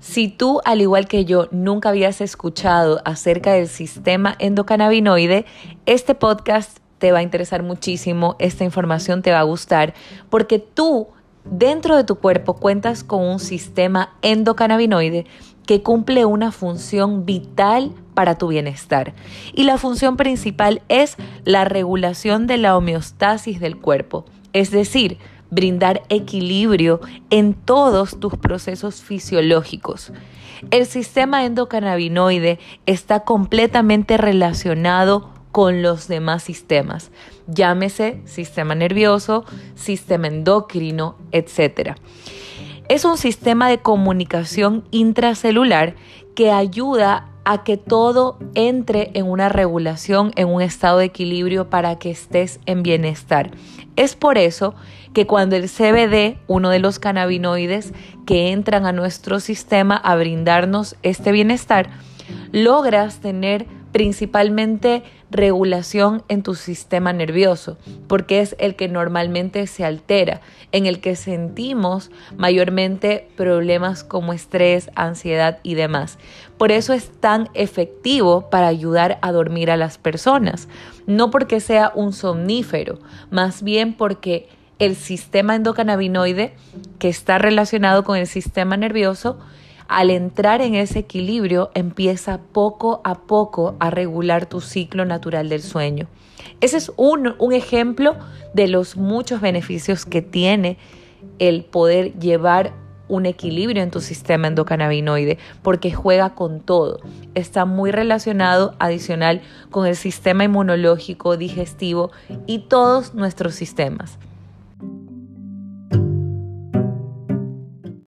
Si tú, al igual que yo, nunca habías escuchado acerca del sistema endocannabinoide, este podcast te va a interesar muchísimo, esta información te va a gustar, porque tú dentro de tu cuerpo cuentas con un sistema endocannabinoide que cumple una función vital para tu bienestar. Y la función principal es la regulación de la homeostasis del cuerpo, es decir, brindar equilibrio en todos tus procesos fisiológicos. El sistema endocannabinoide está completamente relacionado con los demás sistemas, llámese sistema nervioso, sistema endocrino, etc. Es un sistema de comunicación intracelular que ayuda a que todo entre en una regulación, en un estado de equilibrio para que estés en bienestar. Es por eso que cuando el CBD, uno de los cannabinoides que entran a nuestro sistema a brindarnos este bienestar, logras tener principalmente regulación en tu sistema nervioso, porque es el que normalmente se altera, en el que sentimos mayormente problemas como estrés, ansiedad y demás. Por eso es tan efectivo para ayudar a dormir a las personas, no porque sea un somnífero, más bien porque el sistema endocannabinoide que está relacionado con el sistema nervioso al entrar en ese equilibrio empieza poco a poco a regular tu ciclo natural del sueño. Ese es un, un, ejemplo de los muchos beneficios que tiene el poder llevar un equilibrio en tu sistema endocannabinoide porque juega con todo. Está muy relacionado adicional con el sistema inmunológico, digestivo y todos nuestros sistemas.